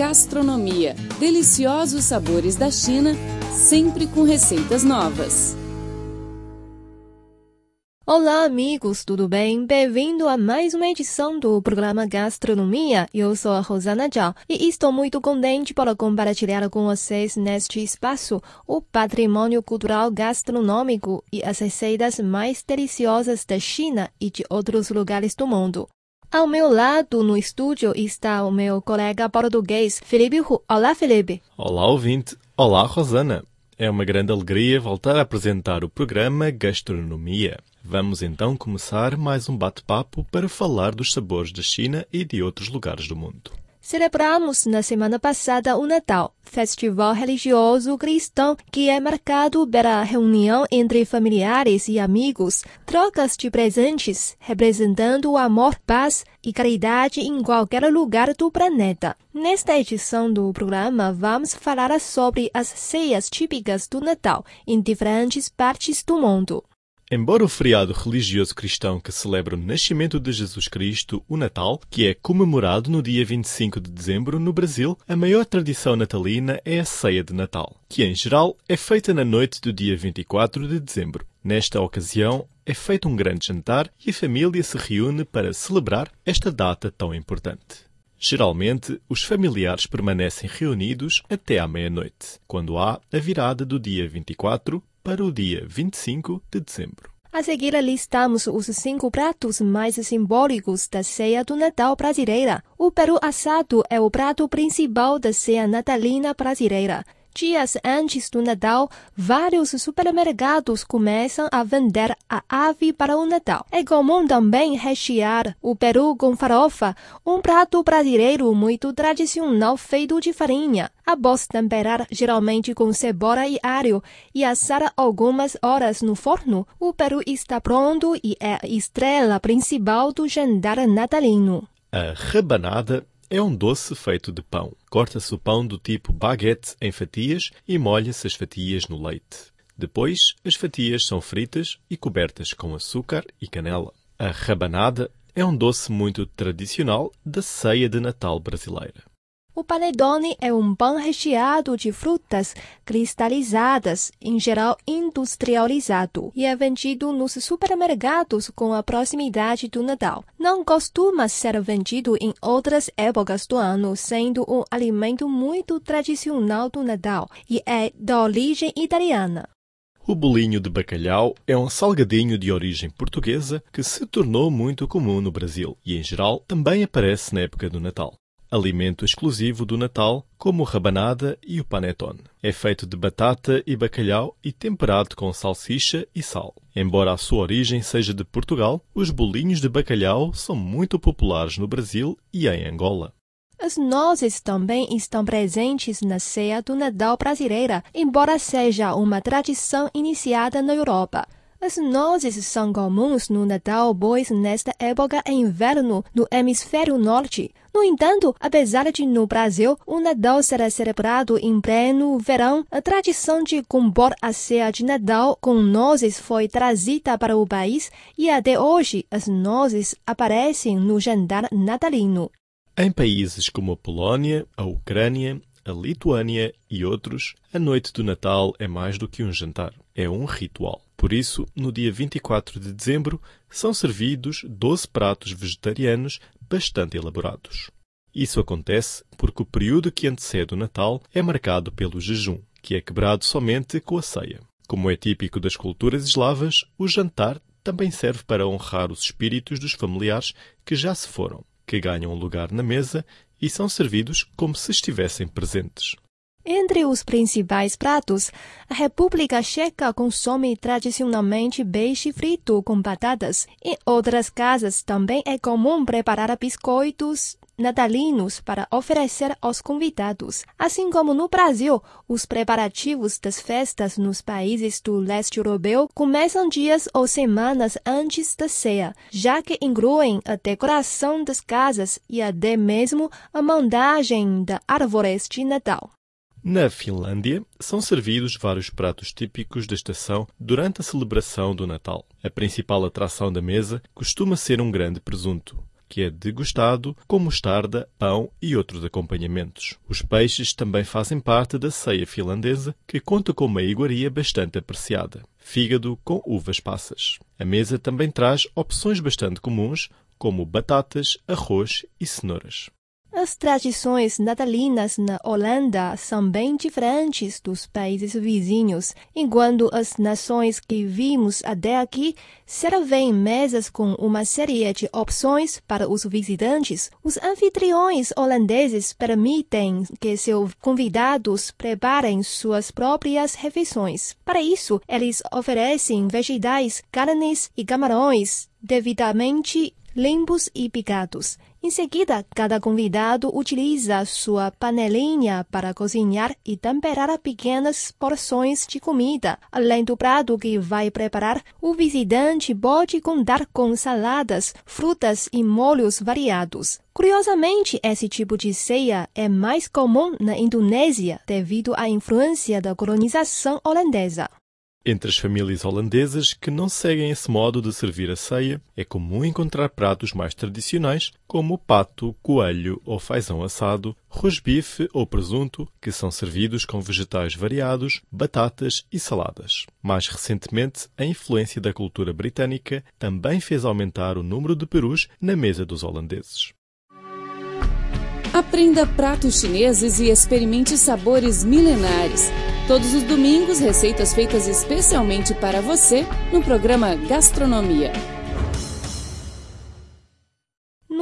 Gastronomia. Deliciosos sabores da China, sempre com receitas novas. Olá, amigos, tudo bem? Bem-vindo a mais uma edição do programa Gastronomia. Eu sou a Rosana Zhao e estou muito contente para compartilhar com vocês neste espaço o patrimônio cultural gastronômico e as receitas mais deliciosas da China e de outros lugares do mundo. Ao meu lado, no estúdio, está o meu colega português, Felipe Hu. Olá, Felipe. Olá, ouvinte. Olá, Rosana. É uma grande alegria voltar a apresentar o programa Gastronomia. Vamos então começar mais um bate-papo para falar dos sabores da China e de outros lugares do mundo. Celebramos na semana passada o Natal, festival religioso cristão que é marcado pela reunião entre familiares e amigos, trocas de presentes, representando o amor, paz e caridade em qualquer lugar do planeta. Nesta edição do programa, vamos falar sobre as ceias típicas do Natal em diferentes partes do mundo. Embora o feriado religioso cristão que celebra o nascimento de Jesus Cristo, o Natal, que é comemorado no dia 25 de dezembro no Brasil, a maior tradição natalina é a ceia de Natal, que em geral é feita na noite do dia 24 de dezembro. Nesta ocasião, é feito um grande jantar e a família se reúne para celebrar esta data tão importante. Geralmente, os familiares permanecem reunidos até à meia-noite, quando há a virada do dia 24 para o dia 25 de dezembro. A seguir, listamos os cinco pratos mais simbólicos da ceia do Natal brasileira. O peru assado é o prato principal da ceia natalina brasileira. Dias antes do Natal, vários supermercados começam a vender a ave para o Natal. É comum também rechear o peru com farofa, um prato brasileiro muito tradicional feito de farinha. Após temperar geralmente com cebola e alho e assar algumas horas no forno, o peru está pronto e é a estrela principal do jantar natalino. A rabanada é um doce feito de pão. Corta-se o pão do tipo baguete em fatias e molha-se as fatias no leite. Depois, as fatias são fritas e cobertas com açúcar e canela. A rabanada é um doce muito tradicional da ceia de Natal brasileira. O panetone é um pão recheado de frutas cristalizadas, em geral industrializado, e é vendido nos supermercados com a proximidade do Natal. Não costuma ser vendido em outras épocas do ano, sendo um alimento muito tradicional do Natal e é de origem italiana. O bolinho de bacalhau é um salgadinho de origem portuguesa que se tornou muito comum no Brasil e, em geral, também aparece na época do Natal alimento exclusivo do Natal, como rabanada e o panetone. É feito de batata e bacalhau e temperado com salsicha e sal. Embora a sua origem seja de Portugal, os bolinhos de bacalhau são muito populares no Brasil e em Angola. As nozes também estão presentes na ceia do Natal brasileira, embora seja uma tradição iniciada na Europa. As nozes são comuns no Natal, pois nesta época é inverno no hemisfério norte. No entanto, apesar de no Brasil o Natal ser celebrado em pleno verão, a tradição de compor a ceia de Natal com nozes foi trazida para o país e até hoje as nozes aparecem no jantar natalino. Em países como a Polónia, a Ucrânia, a Lituânia e outros, a noite do Natal é mais do que um jantar, é um ritual. Por isso, no dia 24 de dezembro, são servidos 12 pratos vegetarianos bastante elaborados. Isso acontece porque o período que antecede o Natal é marcado pelo jejum, que é quebrado somente com a ceia. Como é típico das culturas eslavas, o jantar também serve para honrar os espíritos dos familiares que já se foram, que ganham lugar na mesa e são servidos como se estivessem presentes. Entre os principais pratos, a República Checa consome tradicionalmente peixe frito com batatas. Em outras casas também é comum preparar biscoitos natalinos para oferecer aos convidados. Assim como no Brasil, os preparativos das festas nos países do leste europeu começam dias ou semanas antes da ceia, já que incluem a decoração das casas e até mesmo a montagem da árvores de Natal. Na Finlândia, são servidos vários pratos típicos da estação durante a celebração do Natal. A principal atração da mesa costuma ser um grande presunto. Que é degustado com mostarda, pão e outros acompanhamentos. Os peixes também fazem parte da ceia finlandesa, que conta com uma iguaria bastante apreciada. Fígado com uvas passas. A mesa também traz opções bastante comuns, como batatas, arroz e cenouras. As tradições natalinas na Holanda são bem diferentes dos países vizinhos, enquanto as nações que vimos até aqui servem mesas com uma série de opções para os visitantes. Os anfitriões holandeses permitem que seus convidados preparem suas próprias refeições. Para isso, eles oferecem vegetais, carnes e camarões devidamente limpos e picados. Em seguida, cada convidado utiliza sua panelinha para cozinhar e temperar pequenas porções de comida. Além do prato que vai preparar, o visitante pode contar com saladas, frutas e molhos variados. Curiosamente, esse tipo de ceia é mais comum na Indonésia devido à influência da colonização holandesa. Entre as famílias holandesas que não seguem esse modo de servir a ceia, é comum encontrar pratos mais tradicionais, como pato, coelho ou fazão assado, rosbife ou presunto, que são servidos com vegetais variados, batatas e saladas. Mais recentemente, a influência da cultura britânica também fez aumentar o número de perus na mesa dos holandeses. Aprenda pratos chineses e experimente sabores milenares. Todos os domingos, receitas feitas especialmente para você no programa Gastronomia.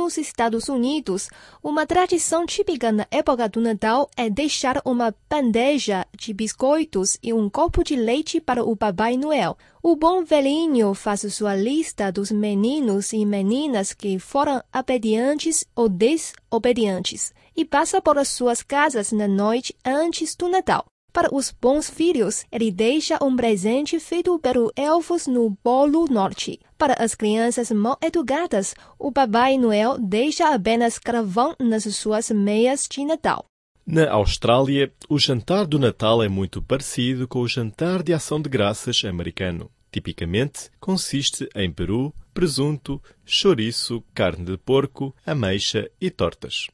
Nos Estados Unidos, uma tradição típica na época do Natal é deixar uma bandeja de biscoitos e um copo de leite para o Papai Noel. O bom velhinho faz sua lista dos meninos e meninas que foram obedientes ou desobedientes e passa por suas casas na noite antes do Natal. Para os bons filhos, ele deixa um presente feito pelos elfos no Polo Norte. Para as crianças mal educadas, o Papai Noel deixa apenas carvão nas suas meias de Natal. Na Austrália, o jantar do Natal é muito parecido com o jantar de ação de graças americano. Tipicamente, consiste em peru, presunto, chouriço, carne de porco, ameixa e tortas.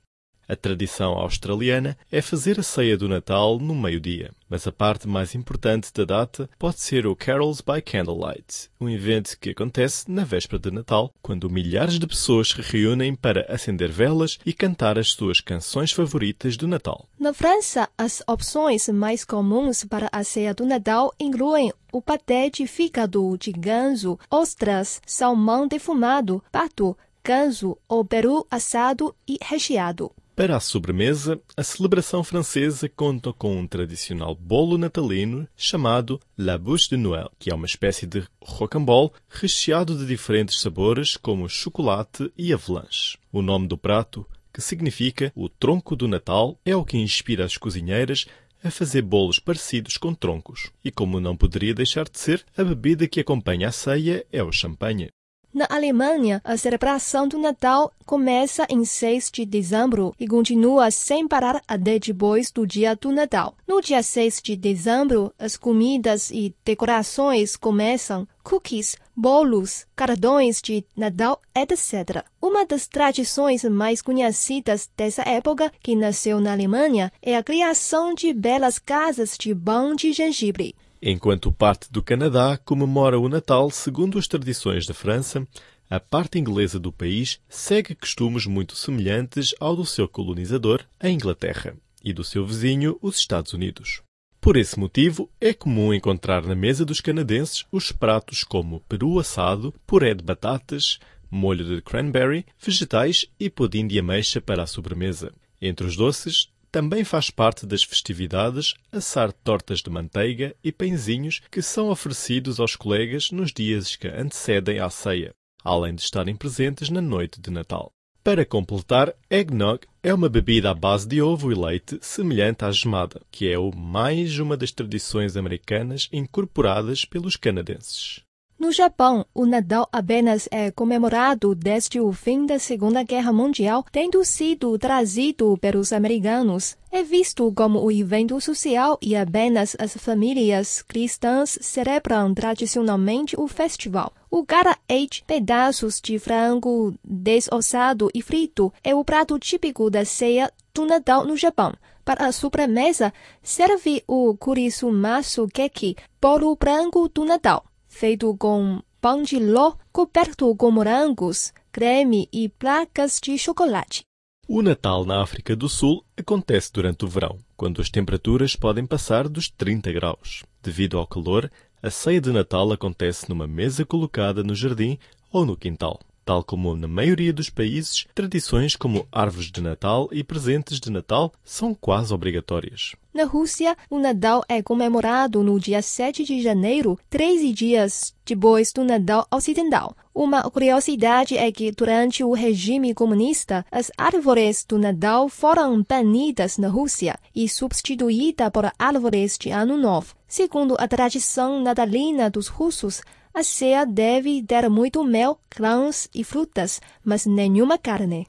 A tradição australiana é fazer a ceia do Natal no meio-dia, mas a parte mais importante da data pode ser o Carols by Candlelight, um evento que acontece na véspera de Natal, quando milhares de pessoas se reúnem para acender velas e cantar as suas canções favoritas do Natal. Na França, as opções mais comuns para a ceia do Natal incluem o paté de fígado de ganso, ostras, salmão defumado, pato, ganso ou peru assado e recheado. Para a sobremesa, a celebração francesa conta com um tradicional bolo natalino chamado La Bouche de Noël, que é uma espécie de rocambole recheado de diferentes sabores como chocolate e avalanche. O nome do prato, que significa o tronco do Natal, é o que inspira as cozinheiras a fazer bolos parecidos com troncos. E como não poderia deixar de ser, a bebida que acompanha a ceia é o champanhe. Na Alemanha, a celebração do Natal começa em 6 de dezembro e continua sem parar até depois do dia do Natal. No dia 6 de dezembro, as comidas e decorações começam cookies, bolos, cartões de Natal, etc. Uma das tradições mais conhecidas dessa época, que nasceu na Alemanha, é a criação de belas casas de pão de gengibre. Enquanto parte do Canadá comemora o Natal segundo as tradições da França, a parte inglesa do país segue costumes muito semelhantes ao do seu colonizador, a Inglaterra, e do seu vizinho, os Estados Unidos. Por esse motivo, é comum encontrar na mesa dos canadenses os pratos como peru assado, puré de batatas, molho de cranberry, vegetais e pudim de ameixa para a sobremesa. Entre os doces, também faz parte das festividades assar tortas de manteiga e pãezinhos que são oferecidos aos colegas nos dias que antecedem à ceia, além de estarem presentes na noite de Natal. Para completar, eggnog é uma bebida à base de ovo e leite semelhante à gemada, que é mais uma das tradições americanas incorporadas pelos canadenses. No Japão, o Natal apenas é comemorado desde o fim da Segunda Guerra Mundial, tendo sido trazido pelos americanos. É visto como um evento social e apenas as famílias cristãs celebram tradicionalmente o festival. O gara-age, pedaços de frango desossado e frito, é o prato típico da ceia do Natal no Japão. Para a sobremesa, serve o kurisumasu keki, bolo branco do Natal feito com pão de ló coberto com morangos, creme e placas de chocolate. O Natal na África do Sul acontece durante o verão, quando as temperaturas podem passar dos 30 graus. Devido ao calor, a ceia de Natal acontece numa mesa colocada no jardim ou no quintal. Tal como na maioria dos países, tradições como árvores de Natal e presentes de Natal são quase obrigatórias. Na Rússia, o Natal é comemorado no dia 7 de janeiro, 13 dias depois do Natal Ocidental. Uma curiosidade é que, durante o regime comunista, as árvores do Natal foram banidas na Rússia e substituídas por árvores de Ano Novo. Segundo a tradição natalina dos russos, a ceia deve ter muito mel, grãos e frutas, mas nenhuma carne.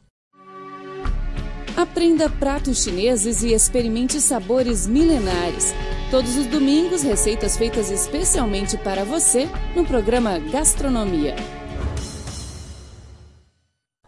Aprenda pratos chineses e experimente sabores milenares. Todos os domingos, receitas feitas especialmente para você no programa Gastronomia.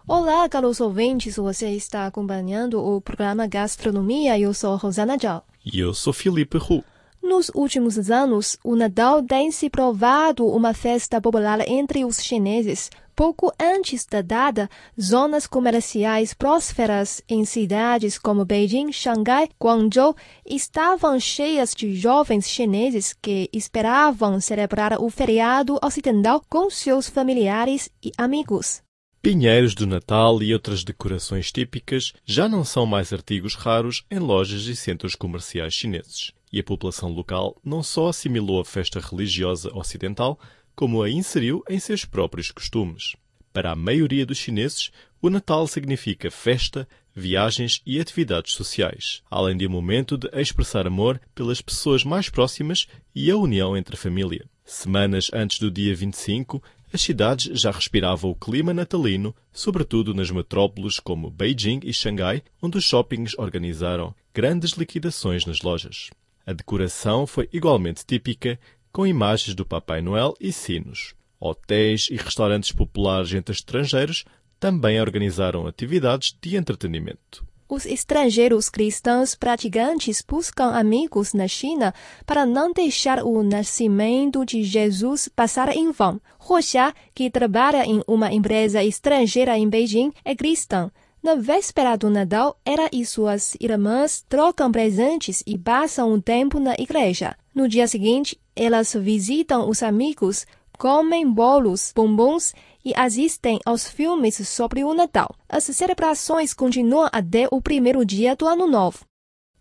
Olá, caros ouvintes, você está acompanhando o programa Gastronomia. Eu sou Rosana Zhao. E eu sou Felipe Hu. Nos últimos anos, o Natal tem se provado uma festa popular entre os chineses. Pouco antes da data, zonas comerciais prósperas em cidades como Beijing, Xangai, Guangzhou estavam cheias de jovens chineses que esperavam celebrar o feriado ocidental com seus familiares e amigos. Pinheiros do Natal e outras decorações típicas já não são mais artigos raros em lojas e centros comerciais chineses e a população local não só assimilou a festa religiosa ocidental, como a inseriu em seus próprios costumes. Para a maioria dos chineses, o Natal significa festa, viagens e atividades sociais, além de um momento de expressar amor pelas pessoas mais próximas e a união entre a família. Semanas antes do dia 25, as cidades já respiravam o clima natalino, sobretudo nas metrópoles como Beijing e Xangai, onde os shoppings organizaram grandes liquidações nas lojas. A decoração foi igualmente típica, com imagens do Papai Noel e sinos. Hotéis e restaurantes populares entre estrangeiros também organizaram atividades de entretenimento. Os estrangeiros cristãos praticantes buscam amigos na China para não deixar o nascimento de Jesus passar em vão. Roxia, que trabalha em uma empresa estrangeira em Beijing, é cristã. Na véspera do Natal, ela e suas irmãs trocam presentes e passam um tempo na igreja. No dia seguinte, elas visitam os amigos, comem bolos, bombons e assistem aos filmes sobre o Natal. As celebrações continuam até o primeiro dia do Ano Novo.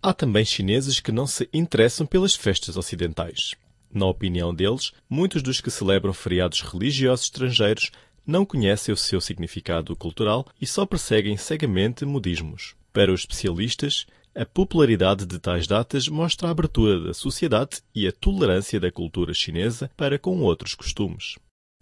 Há também chineses que não se interessam pelas festas ocidentais. Na opinião deles, muitos dos que celebram feriados religiosos estrangeiros não conhecem o seu significado cultural e só perseguem cegamente modismos. Para os especialistas, a popularidade de tais datas mostra a abertura da sociedade e a tolerância da cultura chinesa para com outros costumes.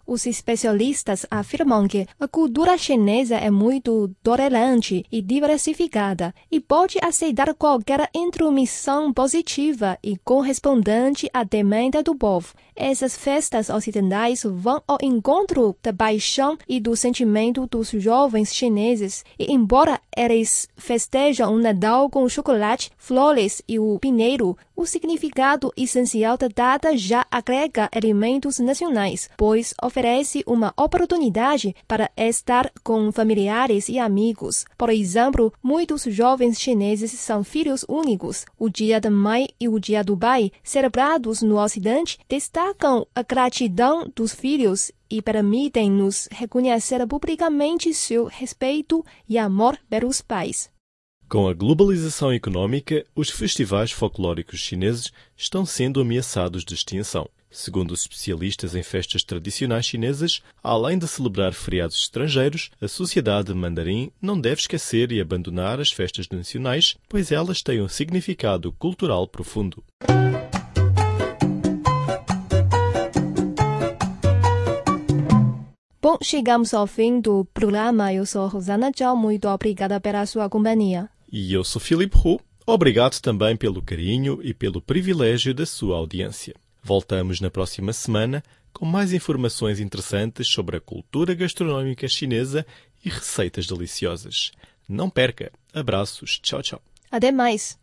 Os especialistas afirmam que a cultura chinesa é muito tolerante e diversificada e pode aceitar qualquer intromissão positiva e correspondente à demanda do povo. Essas festas ocidentais vão ao encontro da paixão e do sentimento dos jovens chineses, e embora eles festejam o Natal com chocolate, flores e o pinheiro, o significado essencial da data já agrega elementos nacionais, pois oferece uma oportunidade para estar com familiares e amigos. Por exemplo, muitos jovens chineses são filhos únicos. O Dia da Mãe e o Dia do Pai, celebrados no Ocidente, destacam a gratidão dos filhos e permitem-nos reconhecer publicamente seu respeito e amor pelos pais. Com a globalização económica, os festivais folclóricos chineses estão sendo ameaçados de extinção. Segundo os especialistas em festas tradicionais chinesas, além de celebrar feriados estrangeiros, a sociedade mandarim não deve esquecer e abandonar as festas nacionais, pois elas têm um significado cultural profundo. Então, chegamos ao fim do programa. Eu sou Rosana Tchau. Muito obrigada pela sua companhia. E eu sou Filipe Hu. Obrigado também pelo carinho e pelo privilégio da sua audiência. Voltamos na próxima semana com mais informações interessantes sobre a cultura gastronómica chinesa e receitas deliciosas. Não perca! Abraços. Tchau, tchau. Até mais.